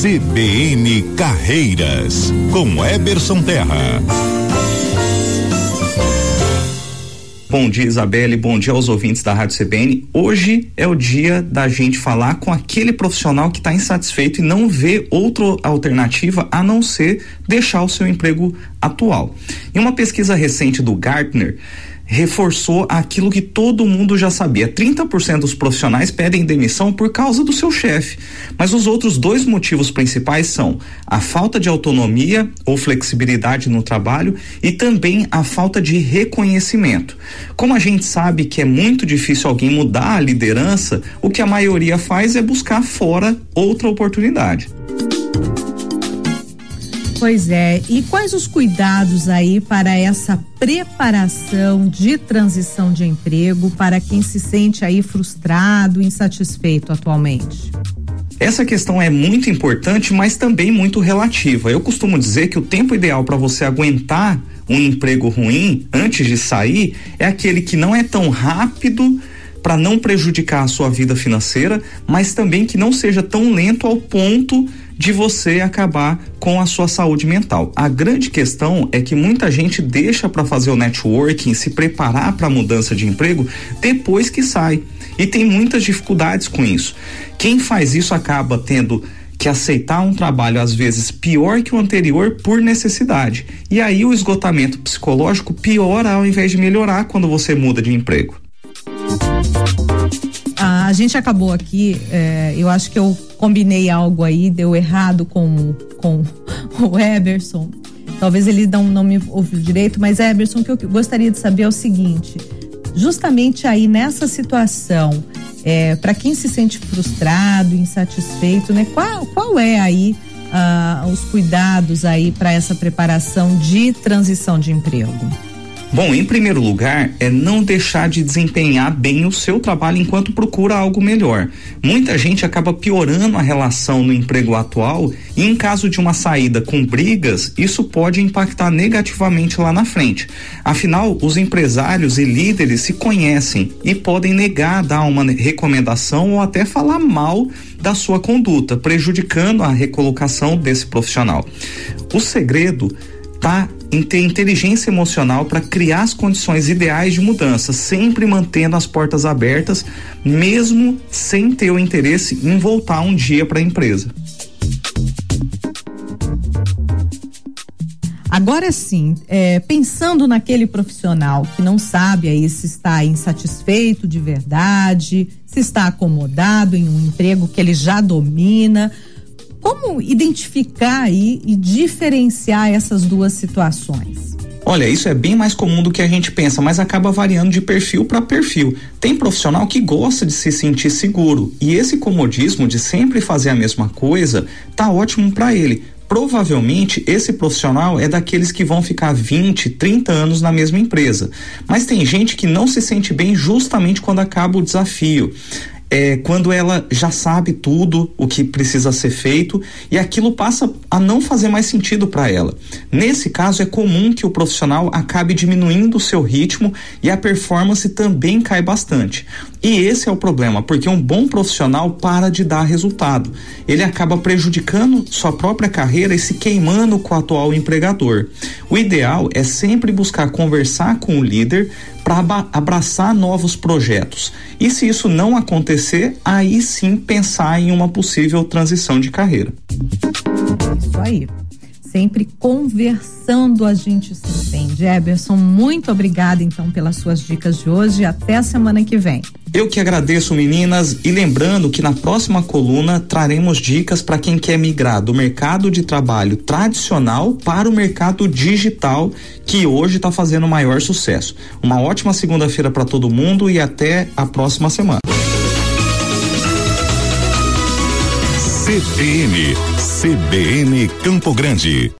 CBN Carreiras, com Eberson Terra. Bom dia, Isabelle. Bom dia aos ouvintes da Rádio CBN. Hoje é o dia da gente falar com aquele profissional que está insatisfeito e não vê outra alternativa a não ser deixar o seu emprego atual. Em uma pesquisa recente do Gartner, reforçou aquilo que todo mundo já sabia. 30% dos profissionais pedem demissão por causa do seu chefe. Mas os outros dois motivos principais são a falta de autonomia ou flexibilidade no trabalho e também a falta de reconhecimento. Como a gente sabe que é muito difícil alguém mudar a liderança, o que a maioria faz é buscar fora outra oportunidade. Pois é, e quais os cuidados aí para essa preparação de transição de emprego para quem se sente aí frustrado, insatisfeito atualmente? Essa questão é muito importante, mas também muito relativa. Eu costumo dizer que o tempo ideal para você aguentar um emprego ruim antes de sair é aquele que não é tão rápido para não prejudicar a sua vida financeira, mas também que não seja tão lento ao ponto de você acabar com a sua saúde mental. A grande questão é que muita gente deixa para fazer o networking, se preparar para a mudança de emprego depois que sai. E tem muitas dificuldades com isso. Quem faz isso acaba tendo que aceitar um trabalho às vezes pior que o anterior por necessidade. E aí o esgotamento psicológico piora ao invés de melhorar quando você muda de emprego. A gente acabou aqui, é, eu acho que eu combinei algo aí, deu errado com, com o Eberson. Talvez ele não, não me ouviu direito, mas Eberson, o que eu gostaria de saber é o seguinte: justamente aí nessa situação, é, para quem se sente frustrado, insatisfeito, né? Qual, qual é aí ah, os cuidados aí para essa preparação de transição de emprego? Bom, em primeiro lugar, é não deixar de desempenhar bem o seu trabalho enquanto procura algo melhor. Muita gente acaba piorando a relação no emprego atual e, em caso de uma saída com brigas, isso pode impactar negativamente lá na frente. Afinal, os empresários e líderes se conhecem e podem negar dar uma recomendação ou até falar mal da sua conduta, prejudicando a recolocação desse profissional. O segredo tá em ter inteligência emocional para criar as condições ideais de mudança, sempre mantendo as portas abertas, mesmo sem ter o interesse em voltar um dia para a empresa. Agora sim, é, pensando naquele profissional que não sabe aí se está insatisfeito de verdade, se está acomodado em um emprego que ele já domina, como identificar aí e diferenciar essas duas situações? Olha, isso é bem mais comum do que a gente pensa, mas acaba variando de perfil para perfil. Tem profissional que gosta de se sentir seguro e esse comodismo de sempre fazer a mesma coisa tá ótimo para ele. Provavelmente esse profissional é daqueles que vão ficar 20, 30 anos na mesma empresa. Mas tem gente que não se sente bem justamente quando acaba o desafio é, quando ela já sabe tudo o que precisa ser feito e aquilo passa a não fazer mais sentido para ela. Nesse caso, é comum que o profissional acabe diminuindo o seu ritmo e a performance também cai bastante. E esse é o problema, porque um bom profissional para de dar resultado. Ele acaba prejudicando sua própria carreira e se queimando com o atual empregador. O ideal é sempre buscar conversar com o líder para abraçar novos projetos. E se isso não acontecer, aí sim pensar em uma possível transição de carreira. Isso aí sempre conversando a gente se entende. Eberson, muito obrigada então pelas suas dicas de hoje e até a semana que vem. Eu que agradeço, meninas, e lembrando que na próxima coluna traremos dicas para quem quer migrar do mercado de trabalho tradicional para o mercado digital, que hoje está fazendo maior sucesso. Uma ótima segunda-feira para todo mundo e até a próxima semana. CBN, CBN Campo Grande.